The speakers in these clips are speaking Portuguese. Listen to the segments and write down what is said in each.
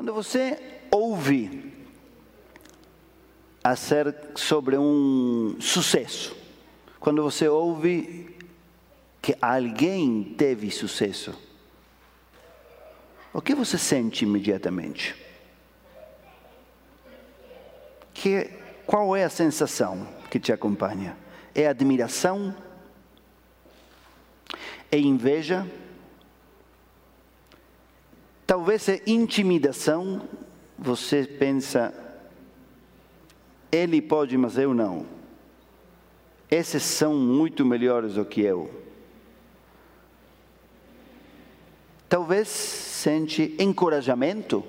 Quando você ouve a ser sobre um sucesso, quando você ouve que alguém teve sucesso, o que você sente imediatamente? Que, qual é a sensação que te acompanha? É admiração? É inveja? Talvez é intimidação. Você pensa, ele pode, mas eu não. Esses são muito melhores do que eu. Talvez sente encorajamento,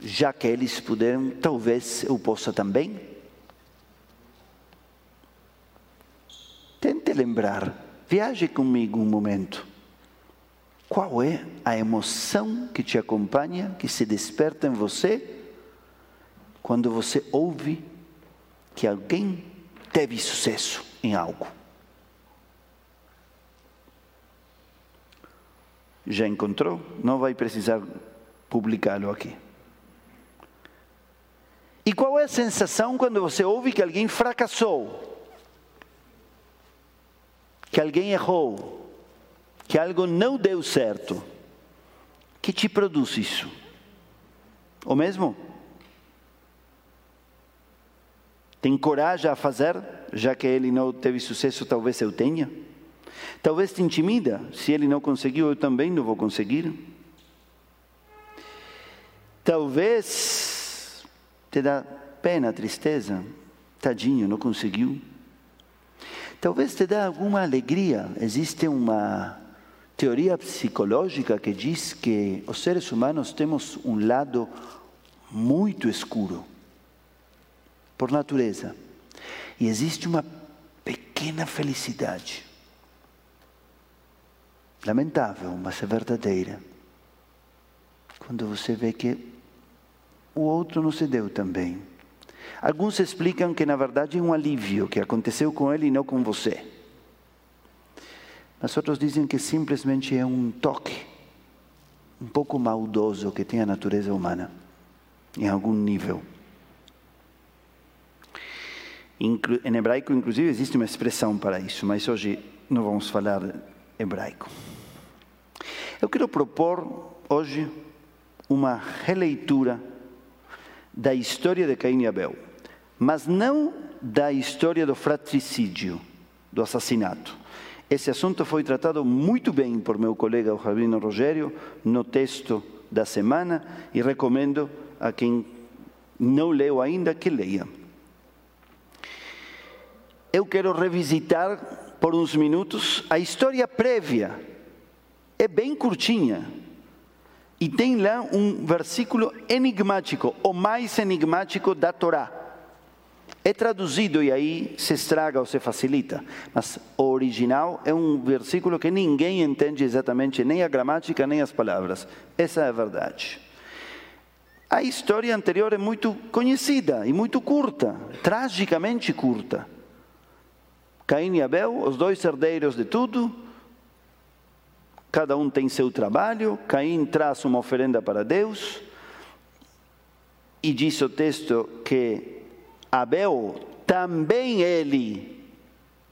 já que eles puderam, talvez eu possa também. Tente lembrar, viaje comigo um momento. Qual é a emoção que te acompanha, que se desperta em você, quando você ouve que alguém teve sucesso em algo? Já encontrou? Não vai precisar publicá-lo aqui. E qual é a sensação quando você ouve que alguém fracassou? Que alguém errou? Que algo não deu certo? Que te produz isso? O mesmo? Tem coragem a fazer, já que ele não teve sucesso, talvez eu tenha? Talvez te intimida, se ele não conseguiu, eu também não vou conseguir. Talvez te dá pena, tristeza, tadinho, não conseguiu. Talvez te dá alguma alegria. Existe uma teoria psicológica que diz que os seres humanos temos um lado muito escuro, por natureza. E existe uma pequena felicidade lamentável, mas é verdadeira. Quando você vê que o outro não se deu também. Alguns explicam que na verdade é um alívio que aconteceu com ele e não com você. Mas outros dizem que simplesmente é um toque um pouco maldoso que tem a natureza humana, em algum nível. Em hebraico, inclusive, existe uma expressão para isso, mas hoje não vamos falar hebraico. Eu quero propor hoje uma releitura da história de Caim e Abel, mas não da história do fratricídio, do assassinato. Esse assunto foi tratado muito bem por meu colega, Rabino Rogério, no texto da semana e recomendo a quem não leu ainda que leia. Eu quero revisitar por uns minutos a história prévia é bem curtinha. E tem lá um versículo enigmático, o mais enigmático da Torá. É traduzido e aí se estraga ou se facilita, mas o original é um versículo que ninguém entende exatamente nem a gramática nem as palavras. Essa é a verdade. A história anterior é muito conhecida e muito curta, tragicamente curta. Caim e Abel, os dois herdeiros de tudo, Cada um tem seu trabalho. Caim traz uma oferenda para Deus. E diz o texto que Abel, também ele,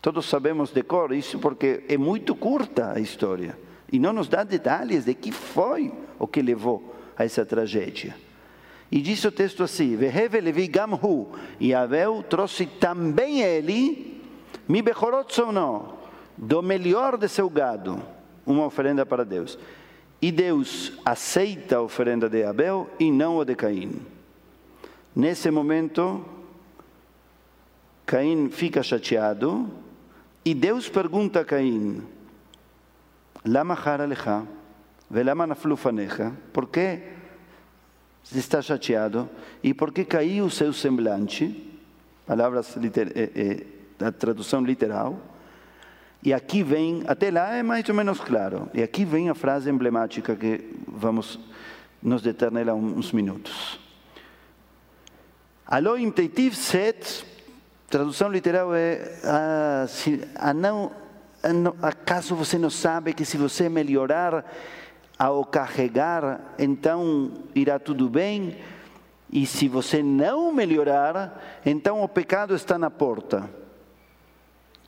todos sabemos de cor isso porque é muito curta a história. E não nos dá detalhes de que foi o que levou a essa tragédia. E diz o texto assim: Veheve gamhu, e Abel trouxe também ele, mi bechorotzono, do melhor de seu gado uma oferenda para Deus. E Deus aceita a oferenda de Abel e não a de Caim. Nesse momento, Caim fica chateado e Deus pergunta a Caim: Lama haralecha, velama naflu fanecha, por que está chateado e por que caiu o seu semblante? Palavras, liter, eh, eh, da tradução literal. E aqui vem, até lá é mais ou menos claro, e aqui vem a frase emblemática que vamos nos deter nela uns minutos. Aloim teitiv set, tradução literal é, ah, ah, não, não, acaso você não sabe que se você melhorar ao carregar, então irá tudo bem. E se você não melhorar, então o pecado está na porta.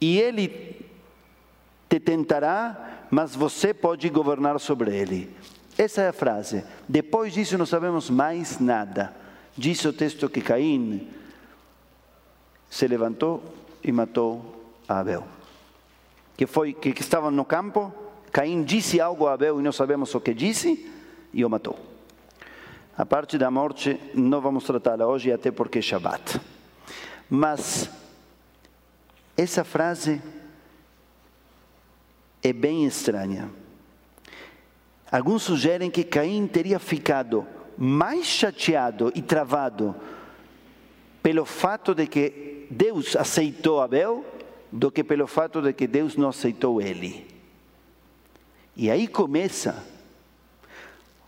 E ele te tentará, mas você pode governar sobre ele. Essa é a frase. Depois disso não sabemos mais nada. Diz o texto que Caim se levantou e matou a Abel. Que foi que, estavam no campo, Caim disse algo a Abel e não sabemos o que disse e o matou. A parte da morte não vamos tratá-la hoje, até porque é Shabbat. Mas essa frase é bem estranha. Alguns sugerem que Caim teria ficado mais chateado e travado pelo fato de que Deus aceitou Abel do que pelo fato de que Deus não aceitou ele. E aí começa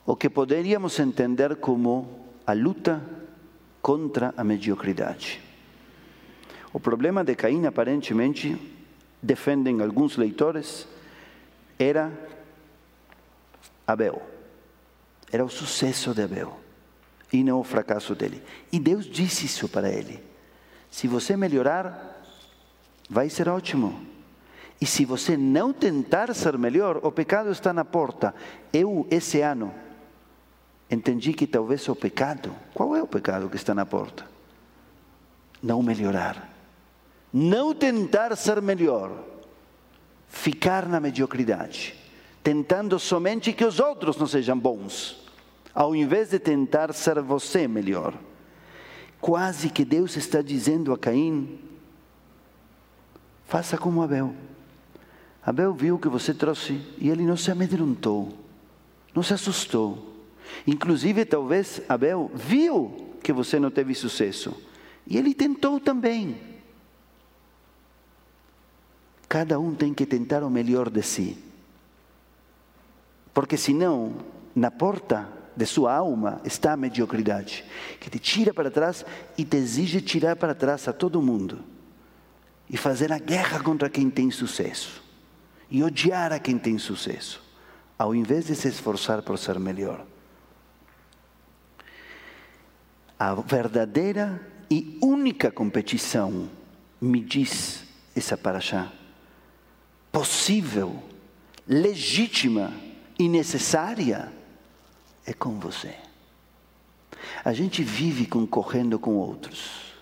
o que poderíamos entender como a luta contra a mediocridade. O problema de Caim, aparentemente, defendem alguns leitores, era Abel. Era o sucesso de Abel e não o fracasso dele. E Deus disse isso para ele: se você melhorar, vai ser ótimo. E se você não tentar ser melhor, o pecado está na porta. Eu, esse ano, entendi que talvez o pecado, qual é o pecado que está na porta? Não melhorar. Não tentar ser melhor. Ficar na mediocridade. Tentando somente que os outros não sejam bons ao invés de tentar ser você melhor. Quase que Deus está dizendo a Caim: faça como Abel. Abel viu que você trouxe e ele não se amedrontou, não se assustou. Inclusive, talvez Abel viu que você não teve sucesso e ele tentou também. Cada um tem que tentar o melhor de si, porque senão, na porta de sua alma está a mediocridade, que te tira para trás e te exige tirar para trás a todo mundo e fazer a guerra contra quem tem sucesso e odiar a quem tem sucesso, ao invés de se esforçar por ser melhor. A verdadeira e única competição, me diz essa paraxá, possível, legítima e necessária, é com você. A gente vive concorrendo com outros,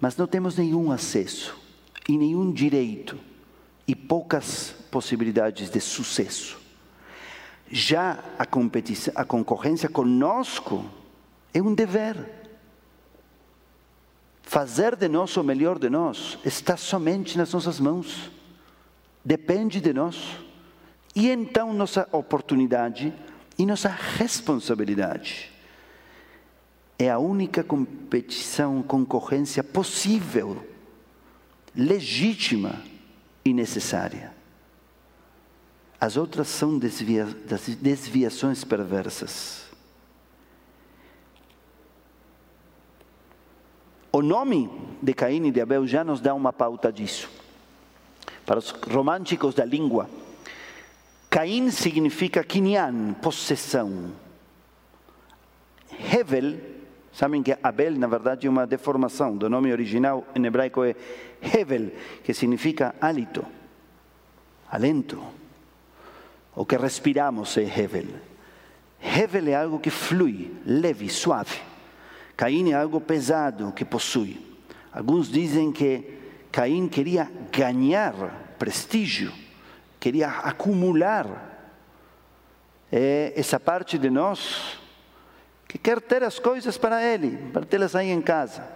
mas não temos nenhum acesso e nenhum direito e poucas possibilidades de sucesso. Já a, competição, a concorrência conosco é um dever. Fazer de nós o melhor de nós está somente nas nossas mãos, depende de nós. E então nossa oportunidade e nossa responsabilidade. É a única competição, concorrência possível, legítima e necessária. As outras são desvia, desviações perversas. O nome de Caim e de Abel já nos dá uma pauta disso. Para os românticos da língua, Caim significa kinyan, possessão. Hevel, sabem que Abel, na verdade, é uma deformação do nome original em hebraico é Hevel, que significa hálito, alento. O que respiramos é Hevel. Hevel é algo que flui, leve, suave. Caim é algo pesado que possui. Alguns dizem que Caim queria ganhar prestígio queria acumular é essa parte de nós que quer ter as coisas para Ele, para tê-las aí em casa.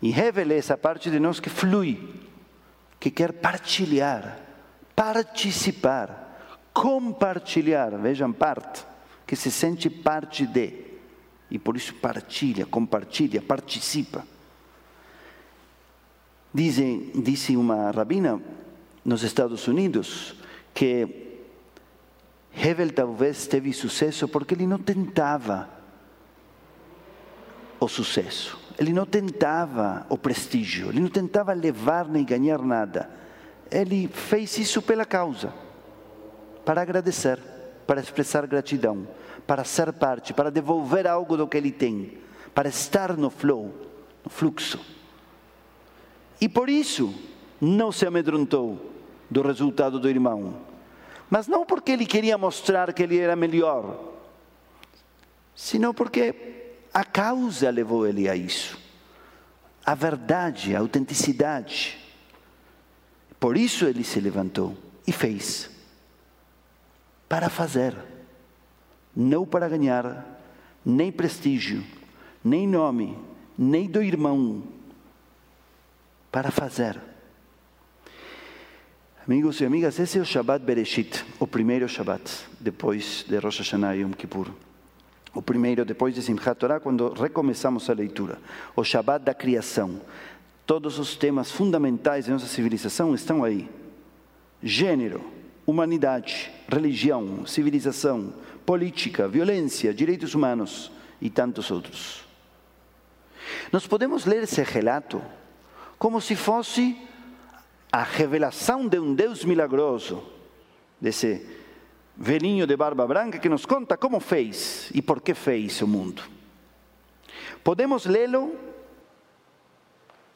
E revela essa parte de nós que flui, que quer partilhar, participar, compartilhar, vejam, parte, que se sente parte de, e por isso partilha, compartilha, participa. Dizem, disse uma rabina nos Estados Unidos que Hevel talvez teve sucesso porque ele não tentava o sucesso, ele não tentava o prestígio, ele não tentava levar nem ganhar nada. Ele fez isso pela causa, para agradecer. para expressar gratidão, para ser parte, para devolver algo do que ele tem, para estar no flow, no fluxo. E por isso não se amedrontou do resultado do irmão, mas não porque ele queria mostrar que ele era melhor, senão porque a causa levou ele a isso. A verdade, a autenticidade. Por isso ele se levantou e fez. Para fazer, não para ganhar, nem prestígio, nem nome, nem do irmão, para fazer. Amigos e amigas, esse é o Shabbat Bereshit, o primeiro Shabbat, depois de Rosh Hashanah e Yom Kippur. O primeiro, depois de Simchat Torah, quando recomeçamos a leitura. O Shabbat da criação. Todos os temas fundamentais da nossa civilização estão aí. Gênero, humanidade, religião, civilização, política, violência, direitos humanos e tantos outros. Nós podemos ler esse relato como se fosse a revelação de um Deus milagroso, desse velhinho de barba branca que nos conta como fez e por que fez o mundo. Podemos lê-lo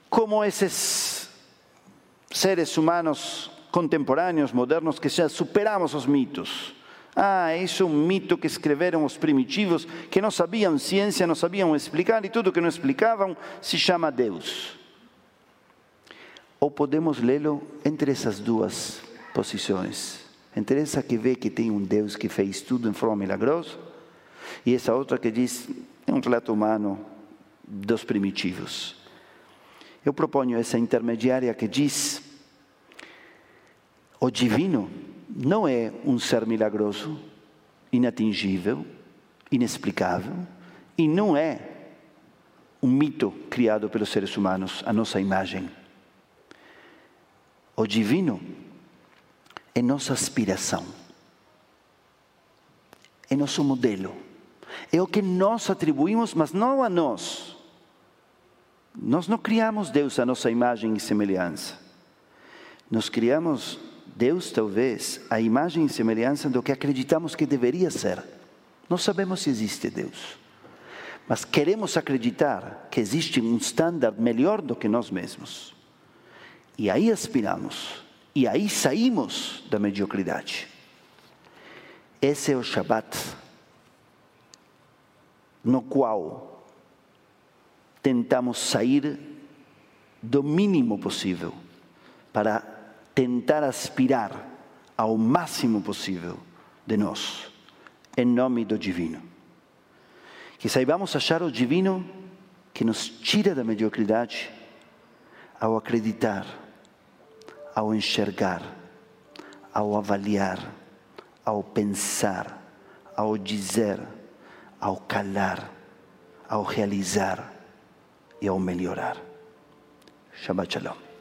como esses seres humanos contemporâneos, modernos, que já superamos os mitos. Ah, isso é um mito que escreveram os primitivos, que não sabiam ciência, não sabiam explicar, e tudo que não explicavam se chama Deus ou podemos lê-lo entre essas duas posições. Entre essa que vê que tem um Deus que fez tudo em forma milagrosa, e essa outra que diz é um relato humano dos primitivos. Eu proponho essa intermediária que diz: o divino não é um ser milagroso, inatingível, inexplicável, e não é um mito criado pelos seres humanos, a nossa imagem. O divino é nossa aspiração, é nosso modelo, é o que nós atribuímos, mas não a nós. Nós não criamos Deus a nossa imagem e semelhança. Nós criamos Deus, talvez, a imagem e semelhança do que acreditamos que deveria ser. Não sabemos se existe Deus, mas queremos acreditar que existe um estándar melhor do que nós mesmos. E aí aspiramos, e aí saímos da mediocridade. Esse é o Shabat, no qual tentamos sair do mínimo possível para tentar aspirar ao máximo possível de nós, em nome do Divino. Que saibamos achar o Divino que nos tira da mediocridade ao acreditar ao enxergar, ao avaliar, ao pensar, ao dizer, ao calar, ao realizar e ao melhorar. Shabbat Shalom.